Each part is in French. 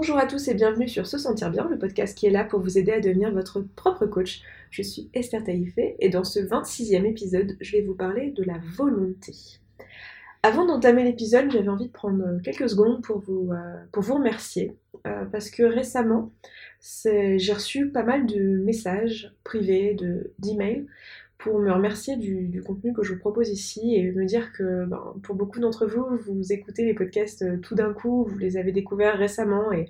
Bonjour à tous et bienvenue sur Se Sentir Bien, le podcast qui est là pour vous aider à devenir votre propre coach. Je suis Esther Taïfé et dans ce 26e épisode, je vais vous parler de la volonté. Avant d'entamer l'épisode, j'avais envie de prendre quelques secondes pour vous, euh, pour vous remercier euh, parce que récemment, j'ai reçu pas mal de messages privés, d'emails pour me remercier du, contenu que je vous propose ici et me dire que ben, pour beaucoup d'entre vous, vous écoutez les podcasts euh, tout d'un coup, vous les avez découverts récemment et,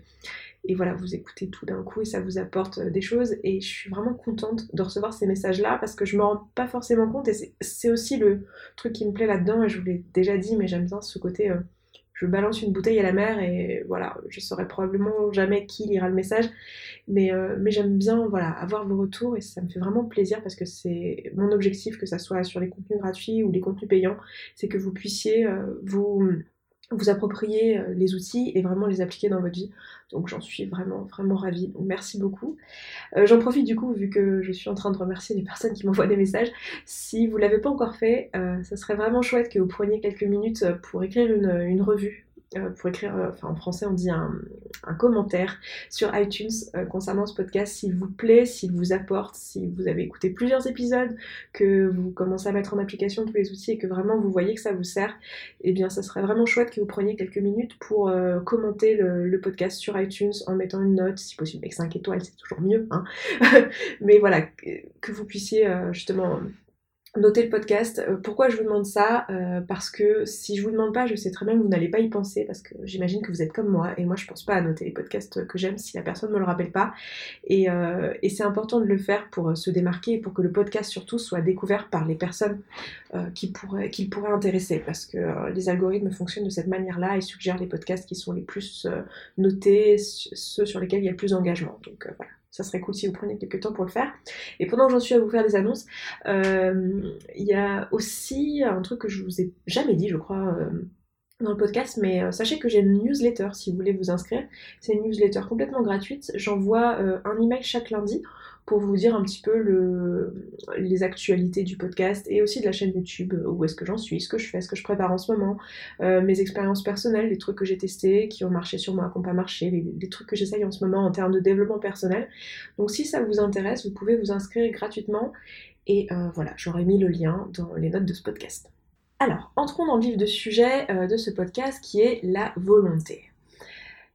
voilà, vous écoutez tout d'un coup et ça vous apporte euh, des choses et je suis vraiment contente de recevoir ces messages-là parce que je me rends pas forcément compte et c'est aussi le truc qui me plaît là-dedans et je vous l'ai déjà dit mais j'aime bien ce côté... Euh, je balance une bouteille à la mer et voilà, je saurai probablement jamais qui lira le message, mais, euh, mais j'aime bien voilà, avoir vos retours et ça me fait vraiment plaisir parce que c'est mon objectif, que ça soit sur les contenus gratuits ou les contenus payants, c'est que vous puissiez euh, vous vous approprier euh, les outils et vraiment les appliquer dans votre vie. Donc j'en suis vraiment vraiment ravie. Donc merci beaucoup. j'en profite du coup vu que je suis en train de remercier les personnes qui m'envoient des messages. Si vous l'avez pas encore fait, ça serait vraiment chouette que vous preniez quelques minutes pour écrire une revue euh, pour écrire, euh, enfin en français on dit un, commentaire sur iTunes euh, concernant ce podcast s'il vous plaît, s'il vous apporte, si vous avez écouté plusieurs épisodes, que vous commencez à mettre en application tous les outils et que vraiment vous voyez que ça vous sert, eh bien ça serait vraiment chouette que vous preniez quelques minutes pour commenter le, podcast sur iTunes en mettant une note, si possible avec 5 étoiles, c'est toujours mieux, hein. Mais voilà, que vous puissiez justement Notez le podcast. Euh, pourquoi je vous demande ça? Euh, Parce que si je vous demande pas, je sais très bien que vous n'allez pas y penser parce que j'imagine que vous êtes comme moi et moi je pense pas à noter les podcasts que j'aime si la personne me le rappelle pas. Et, euh, c'est important de le faire pour se démarquer et pour que le podcast surtout soit découvert par les personnes qui pourraient, qui pourraient intéresser parce que les algorithmes fonctionnent de cette manière-là et suggèrent les podcasts qui sont les plus notés, ceux sur lesquels il y a le plus d'engagement. Donc voilà ça serait cool si vous preniez quelques temps pour le faire. Et pendant que j'en suis à vous faire des annonces, euh, il y a aussi un truc que je vous ai jamais dit, je crois, euh, dans le podcast, mais euh, sachez que j'ai une newsletter si vous voulez vous inscrire. C'est une newsletter complètement gratuite. J'envoie un email chaque lundi pour vous dire un petit peu le, les actualités du podcast et aussi de la chaîne YouTube, où est-ce que j'en suis, ce que je fais, ce que je prépare en ce moment, euh, mes expériences personnelles, les trucs que j'ai testés, qui ont marché sur moi, qui n'ont pas marché, les, trucs que j'essaye en ce moment en termes de développement personnel. Donc si ça vous intéresse, vous pouvez vous inscrire gratuitement et euh, voilà, j'aurai mis le lien dans les notes de ce podcast. Alors, entrons dans le vif de sujet euh, de ce podcast qui est la volonté.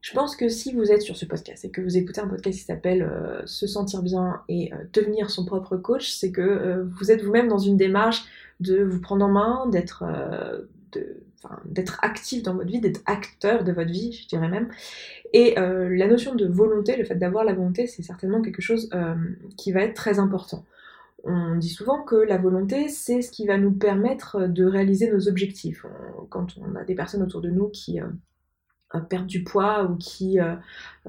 Je pense que si vous êtes sur ce podcast et que vous écoutez un podcast qui s'appelle euh, Se sentir bien et euh, devenir son propre coach, c'est que euh, vous êtes vous-même dans une démarche de vous prendre en main, d'être d'être actif dans votre vie, d'être acteur de votre vie, je dirais même. Et la notion de volonté, le fait d'avoir la volonté, c'est certainement quelque chose qui va être très important. On dit souvent que la volonté, c'est ce qui va nous permettre de réaliser nos objectifs. Quand on a des personnes autour de nous qui perdre du poids ou qui, euh,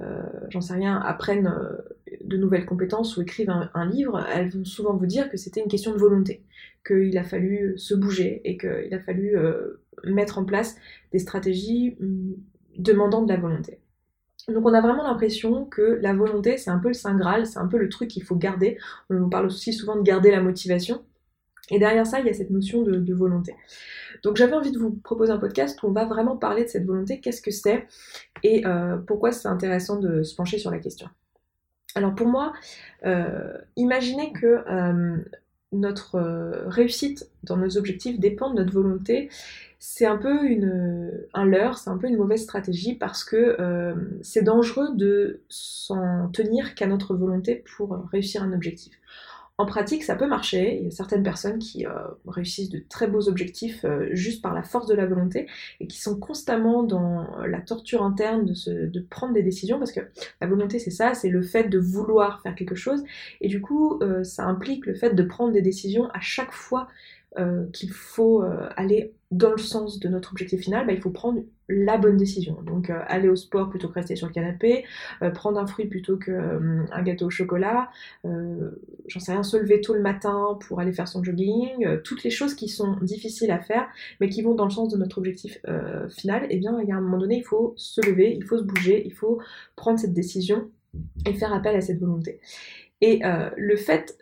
euh, j'en sais rien, apprennent euh, de nouvelles compétences ou écrivent un, livre, elles vont souvent vous dire que c'était une question de volonté, qu'il a fallu se bouger et qu'il a fallu mettre en place des stratégies mm, demandant de la volonté. Donc on a vraiment l'impression que la volonté, c'est un peu le saint Graal, c'est un peu le truc qu'il faut garder. On parle aussi souvent de garder la motivation. Et derrière ça, il y a cette notion de, volonté. Donc j'avais envie de vous proposer un podcast où on va vraiment parler de cette volonté, qu'est-ce que c'est? Et euh, pourquoi c'est intéressant de se pencher sur la question? Alors pour moi, euh, imaginez que euh, notre réussite dans nos objectifs dépend de notre volonté. C'est un peu un leurre, c'est un peu une mauvaise stratégie parce que c'est dangereux de s'en tenir qu'à notre volonté pour réussir un objectif. En pratique, ça peut marcher. Il y a certaines personnes qui euh, réussissent de très beaux objectifs euh, juste par la force de la volonté et qui sont constamment dans la torture interne de, prendre des décisions parce que la volonté, c'est ça, c'est le fait de vouloir faire quelque chose. Et du coup, euh, ça implique le fait de prendre des décisions à chaque fois qu'il faut aller dans le sens de notre objectif final, bah, il faut prendre la bonne décision. Donc euh, aller au sport plutôt que rester sur le canapé, prendre un fruit plutôt qu'un gâteau au chocolat, j'en sais rien, se lever tôt le matin pour aller faire son jogging, toutes les choses qui sont difficiles à faire, mais qui vont dans le sens de notre objectif final, et eh bien il y a un moment donné, il faut se lever, il faut se bouger, il faut prendre cette décision et faire appel à cette volonté. Et le fait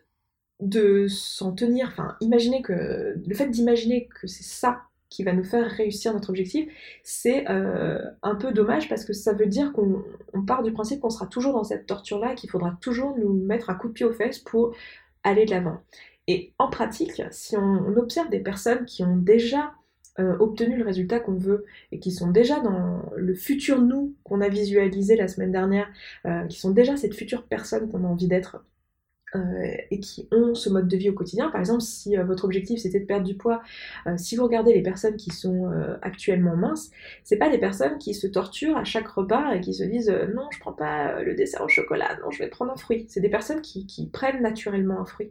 de s'en tenir, enfin, imaginer que le fait d'imaginer que c'est ça qui va nous faire réussir notre objectif, c'est euh, un peu dommage parce que ça veut dire qu'on part du principe qu'on sera toujours dans cette torture-là et qu'il faudra toujours nous mettre un coup de pied aux fesses pour aller de l'avant. Et en pratique, si on, observe des personnes qui ont déjà euh, obtenu le résultat qu'on veut et qui sont déjà dans le futur nous qu'on a visualisé la semaine dernière, euh, qui sont déjà cette future personne qu'on a envie d'être et qui ont ce mode de vie au quotidien. Par exemple, si euh, votre objectif c'était de perdre du poids, euh, si vous regardez les personnes qui sont actuellement minces, c'est pas des personnes qui se torturent à chaque repas et qui se disent non, je prends pas le dessert au chocolat, non, je vais prendre un fruit. C'est des personnes qui, qui, prennent naturellement un fruit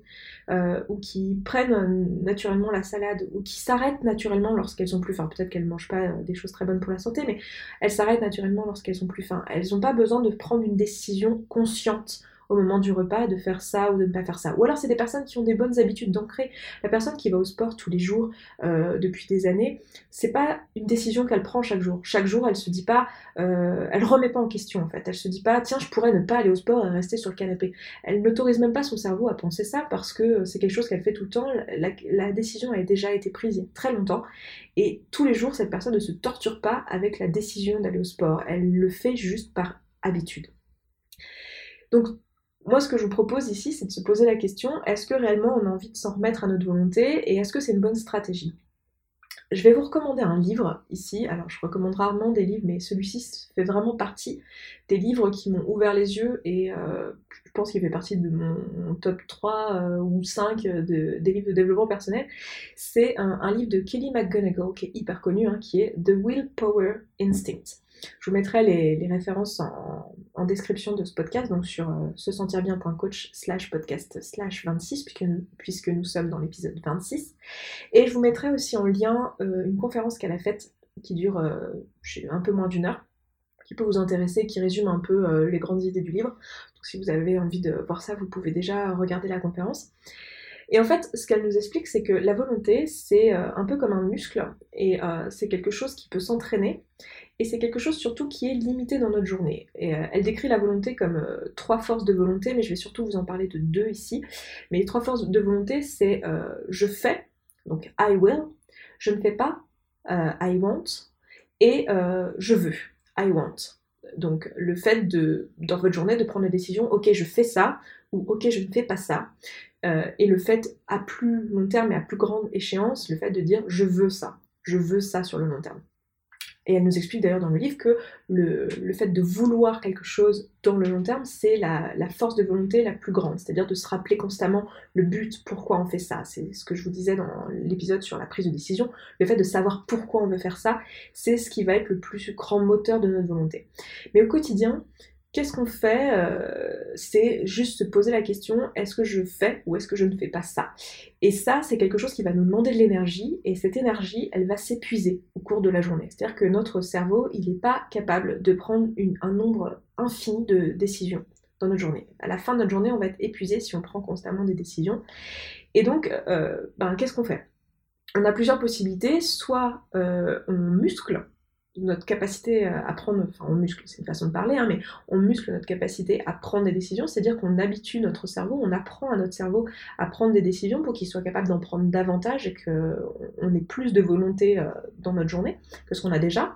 ou qui prennent naturellement la salade ou qui s'arrêtent naturellement lorsqu'elles sont plus faim. Peut-être qu'elles mangent pas des choses très bonnes pour la santé, mais elles s'arrêtent naturellement lorsqu'elles sont plus faim. Elles n'ont pas besoin de prendre une décision consciente au moment du repas de faire ça ou de ne pas faire ça. Ou alors c'est des personnes qui ont des bonnes habitudes d'ancrer. La personne qui va au sport tous les jours euh, depuis des années, c'est pas une décision qu'elle prend chaque jour. Chaque jour, elle se dit pas, euh, elle remet pas en question en fait. Elle se dit pas, tiens, je pourrais ne pas aller au sport et rester sur le canapé. Elle n'autorise même pas son cerveau à penser ça parce que c'est quelque chose qu'elle fait tout le temps. La, la décision a déjà été prise il y a très longtemps et tous les jours, cette personne ne se torture pas avec la décision d'aller au sport. Elle le fait juste par habitude. Donc moi, ce que je vous propose ici, c'est de se poser la question, est-ce que réellement on a envie de s'en remettre à notre volonté et est-ce que c'est une bonne stratégie? Je vais vous recommander un livre ici. Alors, je recommande rarement des livres, mais celui-ci fait vraiment partie des livres qui m'ont ouvert les yeux et euh, je pense qu'il fait partie de mon, top 3 euh, ou 5 de, des livres de développement personnel. C'est un, livre de Kelly McGonigal qui est hyper connu, hein, qui est The Willpower Instinct. Je vous mettrai les, références en, description de ce podcast, donc sur euh, se sentir bien.coach slash podcast slash 26, puisque, puisque nous sommes dans l'épisode 26. Et je vous mettrai aussi en lien euh, une conférence qu'elle a faite qui dure euh, un peu moins d'une heure, qui peut vous intéresser, qui résume un peu les grandes idées du livre. Donc si vous avez envie de voir ça, vous pouvez déjà regarder la conférence. Et en fait, ce qu'elle nous explique, c'est que la volonté, c'est un peu comme un muscle, et c'est quelque chose qui peut s'entraîner, et c'est quelque chose surtout qui est limité dans notre journée. Et euh, elle décrit la volonté comme euh, trois forces de volonté, mais je vais surtout vous en parler de deux ici. Mais les trois forces de volonté, c'est euh, je fais, donc I will, je ne fais pas, I want, et je veux, I want. Donc le fait de, dans votre journée, de prendre la décision, ok, je fais ça, ou ok, je ne fais pas ça. Et le fait à plus long terme et à plus grande échéance, le fait de dire je veux ça, je veux ça sur le long terme. Et elle nous explique d'ailleurs dans le livre que le, fait de vouloir quelque chose dans le long terme, c'est la, force de volonté la plus grande, c'est-à-dire de se rappeler constamment le but, pourquoi on fait ça. C'est ce que je vous disais dans l'épisode sur la prise de décision. Le fait de savoir pourquoi on veut faire ça, c'est ce qui va être le plus grand moteur de notre volonté. Mais au quotidien, Qu'est-ce qu'on fait euh, C'est juste se poser la question est-ce que je fais ou est-ce que je ne fais pas ça? Et ça, c'est quelque chose qui va nous demander de l'énergie et cette énergie, elle va s'épuiser au cours de la journée. C'est-à-dire que notre cerveau, il n'est pas capable de prendre un nombre infini de décisions dans notre journée. À la fin de notre journée, on va être épuisé si on prend constamment des décisions. Et donc, euh, ben, qu'est-ce qu'on fait? On a plusieurs possibilités. Soit euh, on muscle notre capacité à prendre, enfin on muscle, c'est une façon de parler, hein, mais on muscle notre capacité à prendre des décisions, c'est-à-dire qu'on habitue notre cerveau, on apprend à notre cerveau à prendre des décisions pour qu'il soit capable d'en prendre davantage et qu'on ait plus de volonté euh, dans notre journée que ce qu'on a déjà.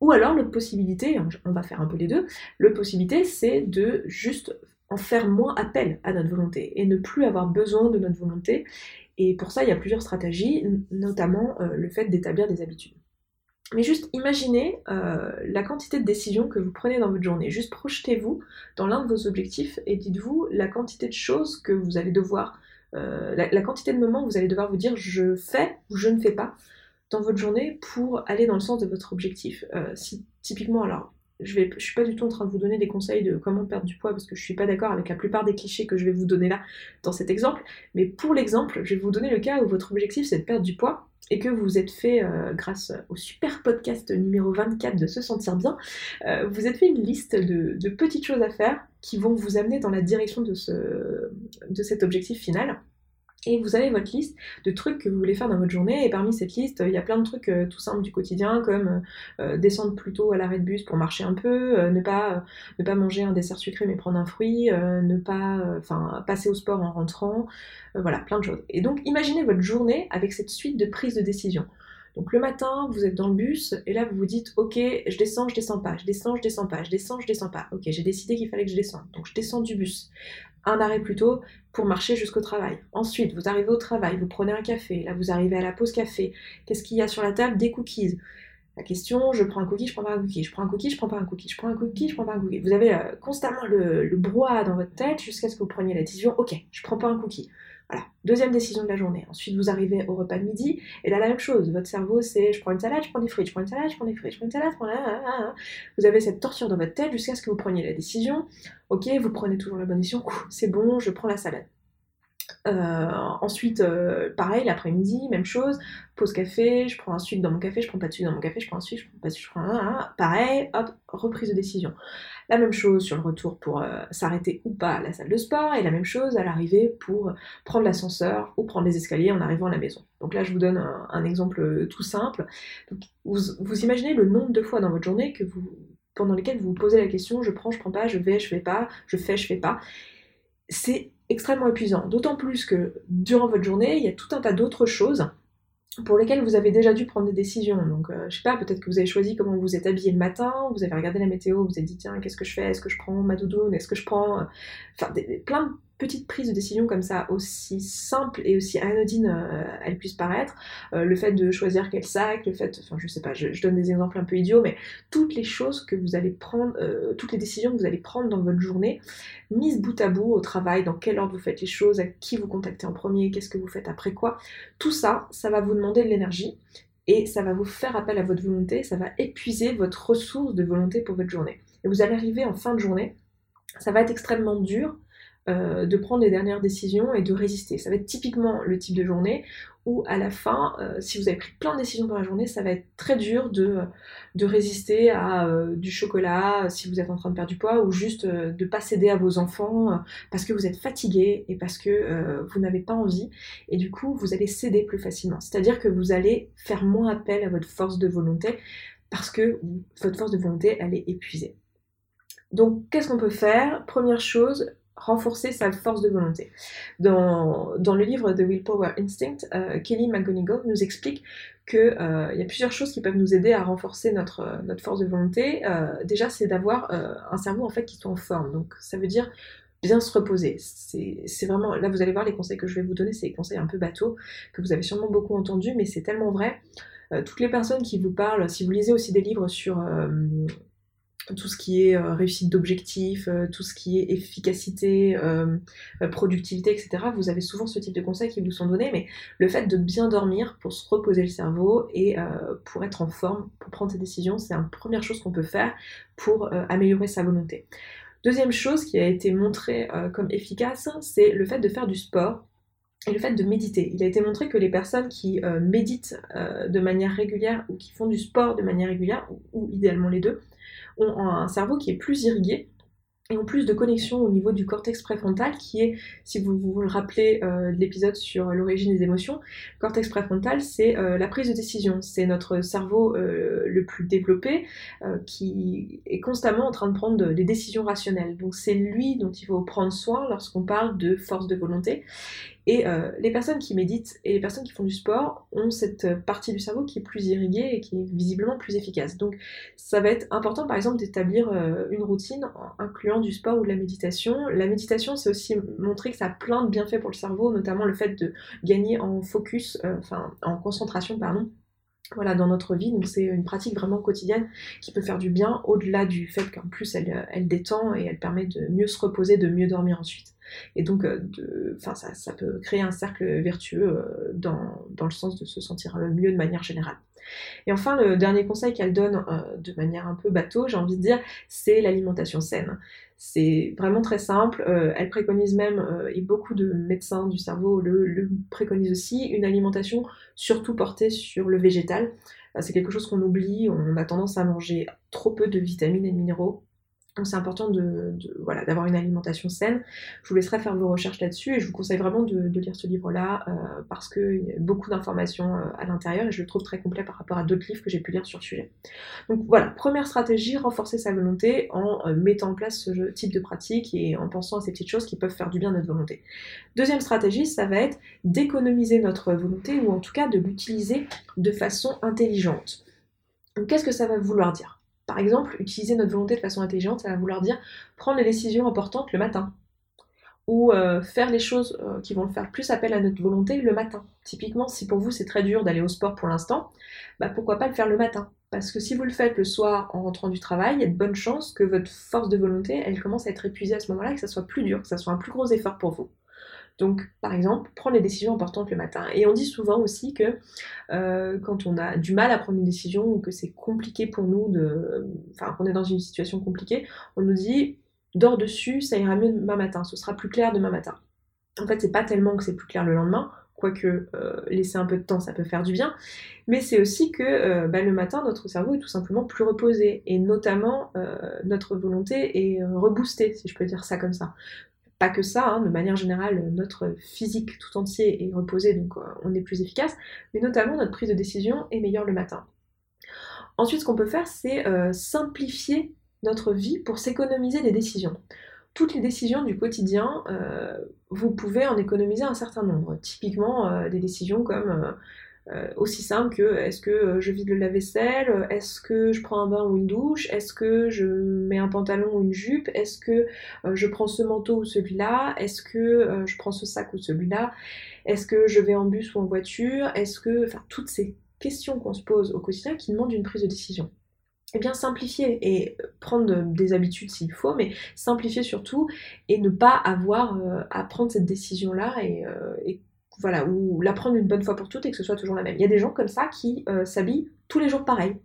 Ou alors l'autre possibilité, on va faire un peu les deux, l'autre possibilité c'est de juste en faire moins appel à notre volonté et ne plus avoir besoin de notre volonté. Et pour ça, il y a plusieurs stratégies, notamment euh, le fait d'établir des habitudes. Mais juste imaginez euh, la quantité de décisions que vous prenez dans votre journée. Juste projetez-vous dans l'un de vos objectifs et dites-vous la quantité de choses que vous allez devoir, euh, la, quantité de moments où vous allez devoir vous dire je fais ou je ne fais pas dans votre journée pour aller dans le sens de votre objectif. Euh, si typiquement, alors je je suis pas du tout en train de vous donner des conseils de comment perdre du poids parce que je suis pas d'accord avec la plupart des clichés que je vais vous donner là dans cet exemple. Mais pour l'exemple, je vais vous donner le cas où votre objectif c'est de perdre du poids et que vous êtes fait, euh, grâce au super podcast numéro 24 de Se Sentir Bien, euh, vous êtes fait une liste de, petites choses à faire qui vont vous amener dans la direction de, ce, de cet objectif final. Et vous avez votre liste de trucs que vous voulez faire dans votre journée. Et parmi cette liste, il y a plein de trucs euh, tout simples du quotidien, comme descendre plus tôt à l'arrêt de bus pour marcher un peu, ne, pas, ne pas manger un dessert sucré mais prendre un fruit, ne pas enfin passer au sport en rentrant, voilà, plein de choses. Et donc imaginez votre journée avec cette suite de prises de décision. Donc le matin, vous êtes dans le bus et là vous vous dites ok, je descends, je descends pas, je descends, je descends pas, je descends, je descends pas. Ok, j'ai décidé qu'il fallait que je descende. Donc je descends du bus. Un arrêt plus tôt pour marcher jusqu'au travail. Ensuite, vous arrivez au travail, vous prenez un café. Là, vous arrivez à la pause café. Qu'est-ce qu'il y a sur la table? Des cookies. La question, je prends un cookie, je prends pas un cookie, je prends un cookie, je prends pas un cookie, je prends un cookie, je prends pas un cookie. Vous avez euh, constamment le, le dans votre tête jusqu'à ce que vous preniez la décision, ok, je prends pas un cookie. Voilà, deuxième décision de la journée. Ensuite, vous arrivez au repas de midi, et là, la même chose. Votre cerveau, c'est je prends une salade, je prends des frites, je prends une salade, je prends des frites, je prends une salade, je prends... Vous avez cette torture dans votre tête jusqu'à ce que vous preniez la décision. Ok, vous prenez toujours la bonne décision, c'est bon, je prends la salade. Euh, ensuite, euh, pareil, l'après-midi, même chose, pause café, je prends un sucre dans mon café, je prends pas de sucre dans mon café, je prends un sucre, je prends pas de sucre, je prends un, pareil, hop, reprise de décision. La même chose sur le retour pour euh, s'arrêter ou pas à la salle de sport, et la même chose à l'arrivée pour prendre l'ascenseur ou prendre les escaliers en arrivant à la maison. Donc là, je vous donne un, exemple tout simple. vous, imaginez le nombre de fois dans votre journée pendant lesquelles vous vous posez la question, je prends, je prends pas, je vais, je vais pas, je fais, je fais pas. C'est extrêmement épuisant. D'autant plus que durant votre journée, il y a tout un tas d'autres choses pour lesquelles vous avez déjà dû prendre des décisions. Donc, euh, je sais pas, peut-être que vous avez choisi comment vous êtes habillé le matin, vous avez regardé la météo, vous avez dit tiens, qu'est-ce que je fais? Est-ce que je prends ma doudoune? Est-ce que je prends. Euh, enfin, plein de petite prise de décision comme ça, aussi simple et aussi anodine euh, elle puisse paraître, euh, le fait de choisir quel sac, le fait, enfin je sais pas, je, donne des exemples un peu idiots, mais toutes les choses que vous allez prendre, euh, toutes les décisions que vous allez prendre dans votre journée, mises bout à bout au travail, dans quel ordre vous faites les choses, à qui vous contactez en premier, qu'est-ce que vous faites après quoi, tout ça, ça va vous demander de l'énergie et ça va vous faire appel à votre volonté, ça va épuiser votre ressource de volonté pour votre journée. Et vous allez arriver en fin de journée, ça va être extrêmement dur euh, de prendre les dernières décisions et de résister. Ça va être typiquement le type de journée où à la fin, euh, si vous avez pris plein de décisions dans la journée, ça va être très dur de, résister à euh, du chocolat si vous êtes en train de perdre du poids ou juste de ne pas céder à vos enfants parce que vous êtes fatigué et parce que vous n'avez pas envie et du coup vous allez céder plus facilement. C'est-à-dire que vous allez faire moins appel à votre force de volonté parce que votre force de volonté elle est épuisée. Donc, qu'est-ce qu'on peut faire? Première chose, renforcer sa force de volonté. Dans, le livre The Willpower Instinct, euh, Kelly McGonigal nous explique qu'il euh, y a plusieurs choses qui peuvent nous aider à renforcer notre, notre force de volonté. Euh, déjà, c'est d'avoir un cerveau en fait qui soit en forme. Donc, ça veut dire bien se reposer. C'est vraiment, là vous allez voir les conseils que je vais vous donner, c'est des conseils un peu bateaux que vous avez sûrement beaucoup entendus, mais c'est tellement vrai. toutes les personnes qui vous parlent, si vous lisez aussi des livres sur tout ce qui est euh, réussite d'objectifs, euh, tout ce qui est efficacité, euh, productivité, etc. Vous avez souvent ce type de conseils qui vous sont donnés, mais le fait de bien dormir pour se reposer le cerveau et pour être en forme, pour prendre ses décisions, c'est la première chose qu'on peut faire pour améliorer sa volonté. Deuxième chose qui a été montrée comme efficace, c'est le fait de faire du sport et le fait de méditer. Il a été montré que les personnes qui méditent de manière régulière ou qui font du sport de manière régulière, ou idéalement les deux, ont un cerveau qui est plus irrigué et ont plus de connexion au niveau du cortex préfrontal qui est, si vous vous le rappelez euh, de l'épisode sur l'origine des émotions, le cortex préfrontal c'est euh, la prise de décision, c'est notre cerveau euh, le plus développé qui est constamment en train de prendre des décisions rationnelles. Donc c'est lui dont il faut prendre soin lorsqu'on parle de force de volonté et euh, les personnes qui méditent et les personnes qui font du sport ont cette partie du cerveau qui est plus irriguée et qui est visiblement plus efficace. Donc ça va être important par exemple d'établir euh, une routine incluant du sport ou de la méditation. La méditation c'est aussi montrer que ça a plein de bienfaits pour le cerveau, notamment le fait de gagner en focus, euh, en concentration pardon voilà, dans notre vie. Donc c'est une pratique vraiment quotidienne qui peut faire du bien, au-delà du fait qu'en plus elle, elle, détend et elle permet de mieux se reposer, de mieux dormir ensuite. Et donc, euh, ça, ça, peut créer un cercle vertueux euh, dans, dans, le sens de se sentir mieux de manière générale. Et enfin, le dernier conseil qu'elle donne euh, de manière un peu bateau, j'ai envie de dire, c'est l'alimentation saine. C'est vraiment très simple. elle préconise même, et beaucoup de médecins du cerveau le, le préconisent aussi, une alimentation surtout portée sur le végétal. C'est quelque chose qu'on oublie, on a tendance à manger trop peu de vitamines et de minéraux c'est important de, voilà, d'avoir une alimentation saine. Je vous laisserai faire vos recherches là-dessus et je vous conseille vraiment de, lire ce livre-là euh, parce qu'il y a beaucoup d'informations euh, à l'intérieur et je le trouve très complet par rapport à d'autres livres que j'ai pu lire sur le sujet. Donc voilà, première stratégie, renforcer sa volonté en euh, mettant en place ce type de pratique et en pensant à ces petites choses qui peuvent faire du bien à notre volonté. Deuxième stratégie, ça va être d'économiser notre volonté ou en tout cas de l'utiliser de façon intelligente. Qu'est-ce que ça va vouloir dire? Par exemple, utiliser notre volonté de façon intelligente, ça va vouloir dire prendre les décisions importantes le matin. Ou euh, faire les choses euh, qui vont faire plus appel à notre volonté le matin. Typiquement, si pour vous c'est très dur d'aller au sport pour l'instant, bah pourquoi pas le faire le matin? Parce que si vous le faites le soir en rentrant du travail, il y a de bonnes chances que votre force de volonté, elle commence à être épuisée à ce moment-là et que ça soit plus dur, que ça soit un plus gros effort pour vous. Donc, par exemple, prendre les décisions importantes le matin. Et on dit souvent aussi que euh, quand on a du mal à prendre une décision ou que c'est compliqué pour nous, enfin, qu'on est dans une situation compliquée, on nous dit dors dessus, ça ira mieux demain matin, ce sera plus clair demain matin. En fait, c'est pas tellement que c'est plus clair le lendemain, quoique euh, laisser un peu de temps, ça peut faire du bien, mais c'est aussi que euh, bah, le matin, notre cerveau est tout simplement plus reposé, et notamment notre volonté est reboostée, si je peux dire ça comme ça pas que ça, hein, de manière générale, notre physique tout entier est reposé, donc euh, on est plus efficace, mais notamment notre prise de décision est meilleure le matin. Ensuite, ce qu'on peut faire, c'est euh, simplifier notre vie pour s'économiser des décisions. Toutes les décisions du quotidien, euh, vous pouvez en économiser un certain nombre. Typiquement, des décisions comme euh, aussi simple que est-ce que euh, je vide le lave-vaisselle, est-ce que je prends un bain ou une douche, est-ce que je mets un pantalon ou une jupe, est-ce que euh, je prends ce manteau ou celui-là, est-ce que je prends ce sac ou celui-là, est-ce que je vais en bus ou en voiture, est-ce que... Enfin, toutes ces questions qu'on se pose au quotidien qui demandent une prise de décision. Eh bien, simplifier et prendre des habitudes s'il faut, mais simplifier surtout et ne pas avoir à prendre cette décision-là et voilà, ou la prendre une bonne fois pour toutes et que ce soit toujours la même. Il y a des gens comme ça qui euh, s'habillent tous les jours pareil,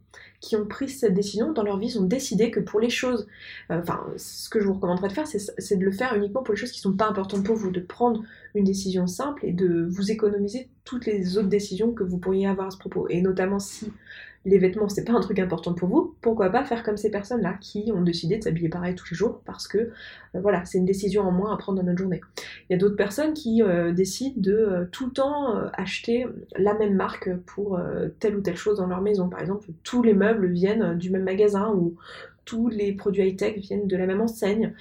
qui ont pris cette décision dans leur vie, ils ont décidé que pour les choses, euh, enfin, ce que je vous recommanderais de faire, c'est de le faire uniquement pour les choses qui ne sont pas importantes pour vous, de prendre une décision simple et de vous économiser toutes les autres décisions que vous pourriez avoir à ce propos. Et notamment si les vêtements c'est pas un truc important pour vous, pourquoi pas faire comme ces personnes-là qui ont décidé de s'habiller pareil tous les jours parce que euh, voilà, c'est une décision en moins à prendre dans notre journée. Il y a d'autres personnes qui euh, décident de euh, tout le temps acheter la même marque pour telle ou telle chose dans leur maison. Par exemple, tous les meubles viennent du même magasin ou tous les produits high-tech viennent de la même enseigne.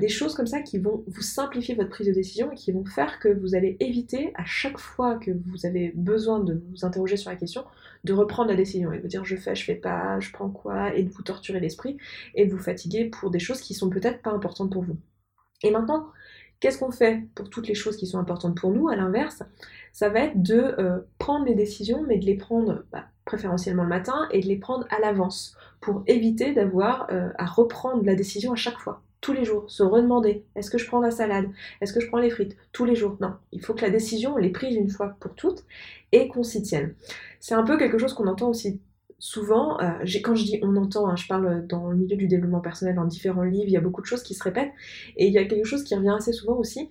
Des choses comme ça qui vont vous simplifier votre prise de décision et qui vont faire que vous allez éviter à chaque fois que vous avez besoin de vous interroger sur la question, de reprendre la décision et de vous dire je fais, je fais pas, je prends quoi, et de vous torturer l'esprit et de vous fatiguer pour des choses qui sont peut-être pas importantes pour vous. Et maintenant, qu'est-ce qu'on fait pour toutes les choses qui sont importantes pour nous? À l'inverse, ça va être de euh, prendre les décisions, mais de les prendre bah, préférentiellement le matin et de les prendre à l'avance pour éviter d'avoir euh, à reprendre la décision à chaque fois, tous les jours, se redemander est-ce que je prends la salade, est-ce que je prends les frites, tous les jours. Non, il faut que la décision elle est prise une fois pour toutes et qu'on s'y tienne. C'est un peu quelque chose qu'on entend aussi souvent, euh, quand je dis on entend, hein, je parle dans le milieu du développement personnel, dans différents livres, il y a beaucoup de choses qui se répètent, et il y a quelque chose qui revient assez souvent aussi,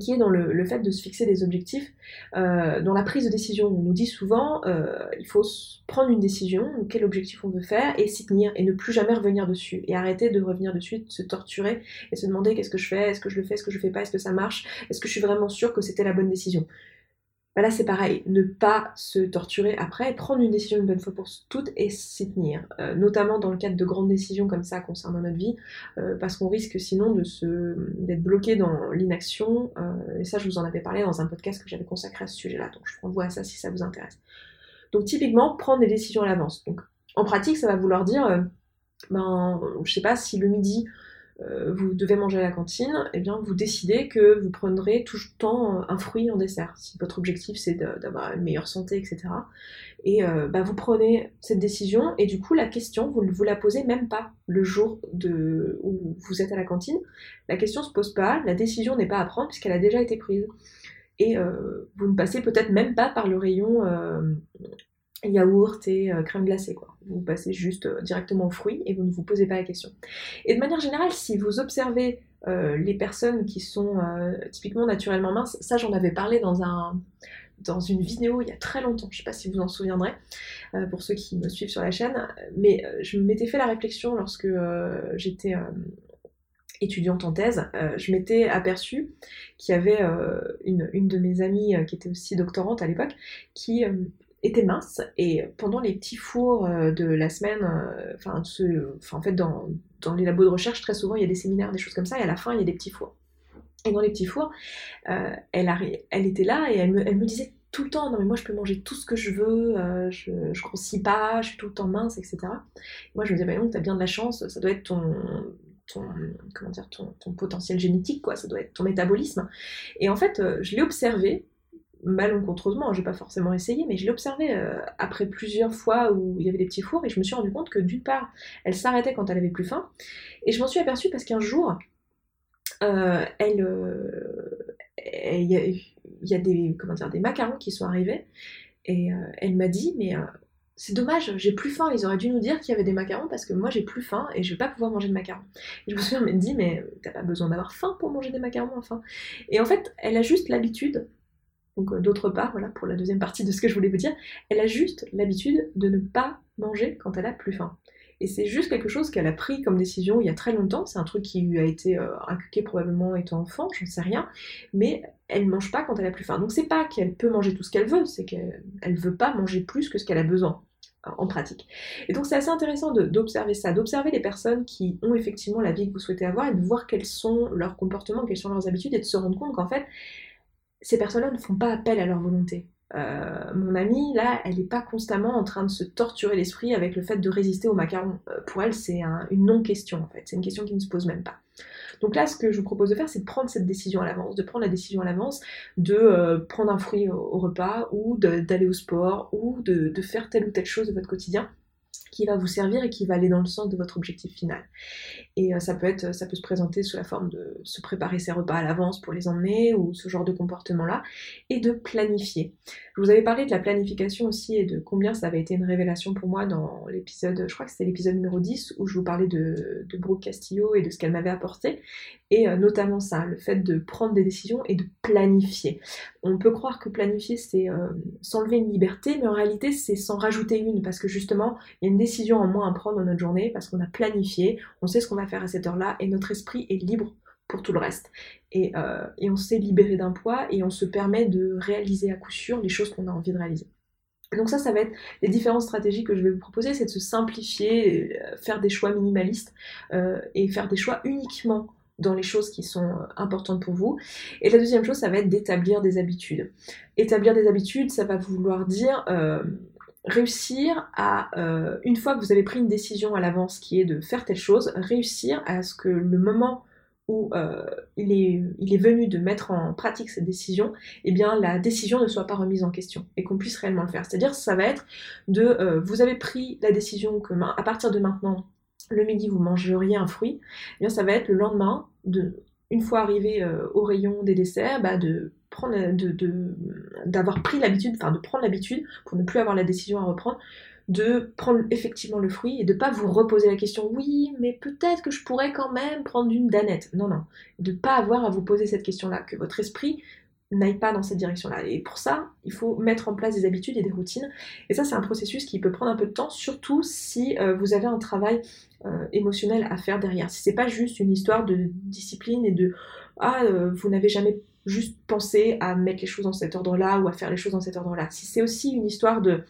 qui est dans le, fait de se fixer des objectifs. Euh, dans la prise de décision, on nous dit souvent, euh, il faut prendre une décision, quel objectif on veut faire, et s'y tenir, et ne plus jamais revenir dessus, et arrêter de revenir dessus, de se torturer, et se demander qu'est-ce que je fais, est-ce que je le fais, est-ce que je le fais pas, est-ce que ça marche, est-ce que je suis vraiment sûre que c'était la bonne décision? Bah là, c'est pareil, ne pas se torturer après, prendre une décision une bonne fois pour toutes et s'y tenir. Euh, notamment dans le cadre de grandes décisions comme ça concernant notre vie, euh, parce qu'on risque sinon de se d'être bloqué dans l'inaction. Euh, et ça, je vous en avais parlé dans un podcast que j'avais consacré à ce sujet-là, donc je vous renvoie à ça si ça vous intéresse. Donc typiquement, prendre des décisions à l'avance. Donc en pratique, ça va vouloir dire, ben, je sais pas si le midi euh, vous devez manger à la cantine, eh bien vous décidez que vous prendrez tout le temps un fruit en dessert, si votre objectif c'est d'avoir une meilleure santé, etc. Et euh, bah, vous prenez cette décision, et du coup la question, vous ne vous la posez même pas le jour où vous êtes à la cantine. La question se pose pas, la décision n'est pas à prendre puisqu'elle a déjà été prise. Et euh, vous ne passez peut-être même pas par le rayon yaourt et euh, crème glacée quoi. Vous passez juste euh, directement aux fruits et vous ne vous posez pas la question. Et de manière générale, si vous observez euh, les personnes qui sont typiquement naturellement minces, ça j'en avais parlé dans un dans une vidéo il y a très longtemps, je ne sais pas si vous en souviendrez, pour ceux qui me suivent sur la chaîne, mais je m'étais fait la réflexion lorsque j'étais étudiante en thèse, je m'étais aperçue qu'il y avait une, une, de mes amies qui était aussi doctorante à l'époque, qui était mince et pendant les petits fours euh, de la semaine, euh, enfin, en fait dans, les labos de recherche très souvent il y a des séminaires, des choses comme ça et à la fin il y a des petits fours. Et dans les petits fours, euh, elle, elle était là et elle me, disait tout le temps non mais moi je peux manger tout ce que je veux, je, je grossis pas, je suis tout le temps mince, etc. moi je me disais bah non t'as bien de la chance, ça doit être ton, ton, comment dire, ton, ton, potentiel génétique, quoi, ça doit être ton métabolisme. Et en fait, je l'ai observé malencontreusement, j'ai pas forcément essayé, mais je l'ai observé euh, après plusieurs fois où il y avait des petits fours et je me suis rendu compte que d'une part, elle s'arrêtait quand elle avait plus faim, et je m'en suis aperçue parce qu'un jour, euh, euh, il y, a des, comment dire, des macarons qui sont arrivés et elle m'a dit, mais c'est dommage, j'ai plus faim, ils auraient dû nous dire qu'il y avait des macarons parce que moi j'ai plus faim et je vais pas pouvoir manger de macarons. Et je me suis dit, mais t'as pas besoin d'avoir faim pour manger des macarons, enfin. Et en fait, elle a juste l'habitude donc euh, d'autre part, voilà, pour la deuxième partie de ce que je voulais vous dire, elle a juste l'habitude de ne pas manger quand elle a plus faim. Et c'est juste quelque chose qu'elle a pris comme décision il y a très longtemps. C'est un truc qui lui a été euh, inculqué probablement étant enfant, j'en sais rien. Mais elle ne mange pas quand elle a plus faim. Donc c'est pas qu'elle peut manger tout ce qu'elle veut, c'est qu'elle ne veut pas manger plus que ce qu'elle a besoin en pratique. Et donc c'est assez intéressant d'observer ça, d'observer les personnes qui ont effectivement la vie que vous souhaitez avoir et de voir quels sont leurs comportements, quelles sont leurs habitudes et de se rendre compte qu'en fait ces personnes-là ne font pas appel à leur volonté. Euh, mon amie, là, elle n'est pas constamment en train de se torturer l'esprit avec le fait de résister au macaron. Euh, pour elle, c'est une non-question, en fait. C'est une question qui ne se pose même pas. Donc là, ce que je vous propose de faire, c'est de prendre cette décision à l'avance, de prendre la décision à l'avance, de euh, prendre un fruit au, repas, ou d'aller au sport, ou de, de faire telle ou telle chose de votre quotidien qui va vous servir et qui va aller dans le sens de votre objectif final. Et euh, ça peut être, ça peut se présenter sous la forme de se préparer ses repas à l'avance pour les emmener ou ce genre de comportement-là, et de planifier. Je vous avais parlé de la planification aussi et de combien ça avait été une révélation pour moi dans l'épisode, je crois que c'était l'épisode numéro 10 où je vous parlais de, de Brooke Castillo et de ce qu'elle m'avait apporté, et euh, notamment ça, le fait de prendre des décisions et de planifier. On peut croire que planifier c'est euh, s'enlever une liberté, mais en réalité c'est s'en rajouter une parce que justement il y a une décision en moins à prendre dans notre journée parce qu'on a planifié, on sait ce qu'on va faire à cette heure-là et notre esprit est libre pour tout le reste. Et, euh, et on s'est libéré d'un poids et on se permet de réaliser à coup sûr les choses qu'on a envie de réaliser. Donc ça, ça va être les différentes stratégies que je vais vous proposer, c'est de se simplifier, faire des choix minimalistes et faire des choix uniquement dans les choses qui sont importantes pour vous. Et la deuxième chose, ça va être d'établir des habitudes. Établir des habitudes, ça va vouloir dire réussir à, euh, une fois que vous avez pris une décision à l'avance qui est de faire telle chose, réussir à ce que le moment où euh, il, est, venu de mettre en pratique cette décision, eh bien la décision ne soit pas remise en question et qu'on puisse réellement le faire. C'est-à-dire ça va être de euh, vous avez pris la décision que à partir de maintenant, le midi vous mangeriez un fruit, eh bien ça va être le lendemain de une fois arrivé au rayon des desserts, bah, de prendre, de, d'avoir pris l'habitude, enfin de prendre l'habitude, pour ne plus avoir la décision à reprendre, de prendre effectivement le fruit et de pas vous reposer la question oui mais peut-être que je pourrais quand même prendre une danette. Non non. De pas avoir à vous poser cette question là que votre esprit n'aille pas dans cette direction là et pour ça il faut mettre en place des habitudes et des routines. Et ça c'est un processus qui peut prendre un peu de temps surtout si euh, vous avez un travail euh, émotionnel à faire derrière. Si c'est pas juste une histoire de discipline et de ah euh, vous n'avez jamais juste penser à mettre les choses dans cet ordre-là ou à faire les choses dans cet ordre-là. Si c'est aussi une histoire de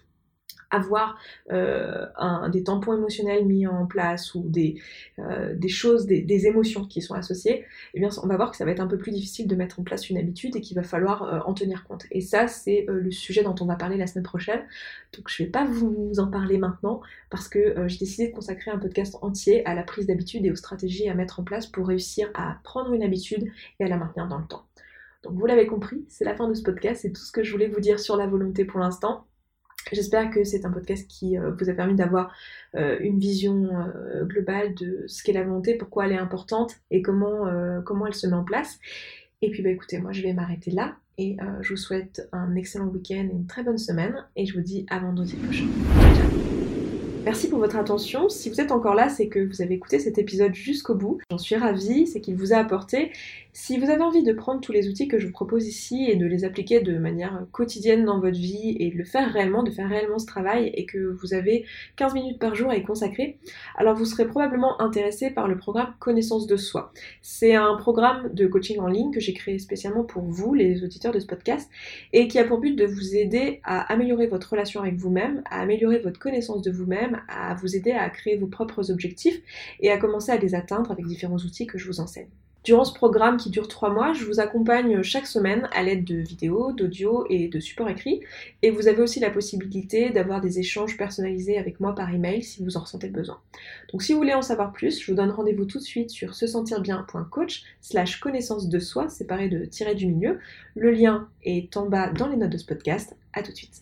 avoir euh, des tampons émotionnels mis en place ou des, euh, choses, des, émotions qui sont associées, eh bien on va voir que ça va être un peu plus difficile de mettre en place une habitude et qu'il va falloir euh, en tenir compte. Et ça, c'est le sujet dont on va parler la semaine prochaine. Donc je ne vais pas vous en parler maintenant parce que j'ai décidé de consacrer un podcast entier à la prise d'habitude et aux stratégies à mettre en place pour réussir à prendre une habitude et à la maintenir dans le temps. Donc vous l'avez compris, c'est la fin de ce podcast, c'est tout ce que je voulais vous dire sur la volonté pour l'instant. J'espère que c'est un podcast qui euh, vous a permis d'avoir euh, une vision euh, globale de ce qu'est la volonté, pourquoi elle est importante et comment, comment elle se met en place. Et puis bah écoutez, moi je vais m'arrêter là et je vous souhaite un excellent week-end et une très bonne semaine et je vous dis à vendredi prochain. Merci pour votre attention. Si vous êtes encore là, c'est que vous avez écouté cet épisode jusqu'au bout. J'en suis ravie, c'est qu'il vous a apporté. Si vous avez envie de prendre tous les outils que je vous propose ici et de les appliquer de manière quotidienne dans votre vie et de le faire réellement, de faire réellement ce travail et que vous avez 15 minutes par jour à y consacrer, alors vous serez probablement intéressé par le programme Connaissance de soi. C'est un programme de coaching en ligne que j'ai créé spécialement pour vous, les auditeurs de ce podcast, et qui a pour but de vous aider à améliorer votre relation avec vous-même, à améliorer votre connaissance de vous-même, à vous aider à créer vos propres objectifs et à commencer à les atteindre avec différents outils que je vous enseigne. Durant ce programme qui dure trois mois, je vous accompagne chaque semaine à l'aide de vidéos, d'audio et de supports écrits. Et vous avez aussi la possibilité d'avoir des échanges personnalisés avec moi par email si vous en ressentez besoin. Donc si vous voulez en savoir plus, je vous donne rendez-vous tout de suite sur se sentir bien.coach slash connaissance de soi séparé de tirer du milieu. Le lien est en bas dans les notes de ce podcast. À tout de suite.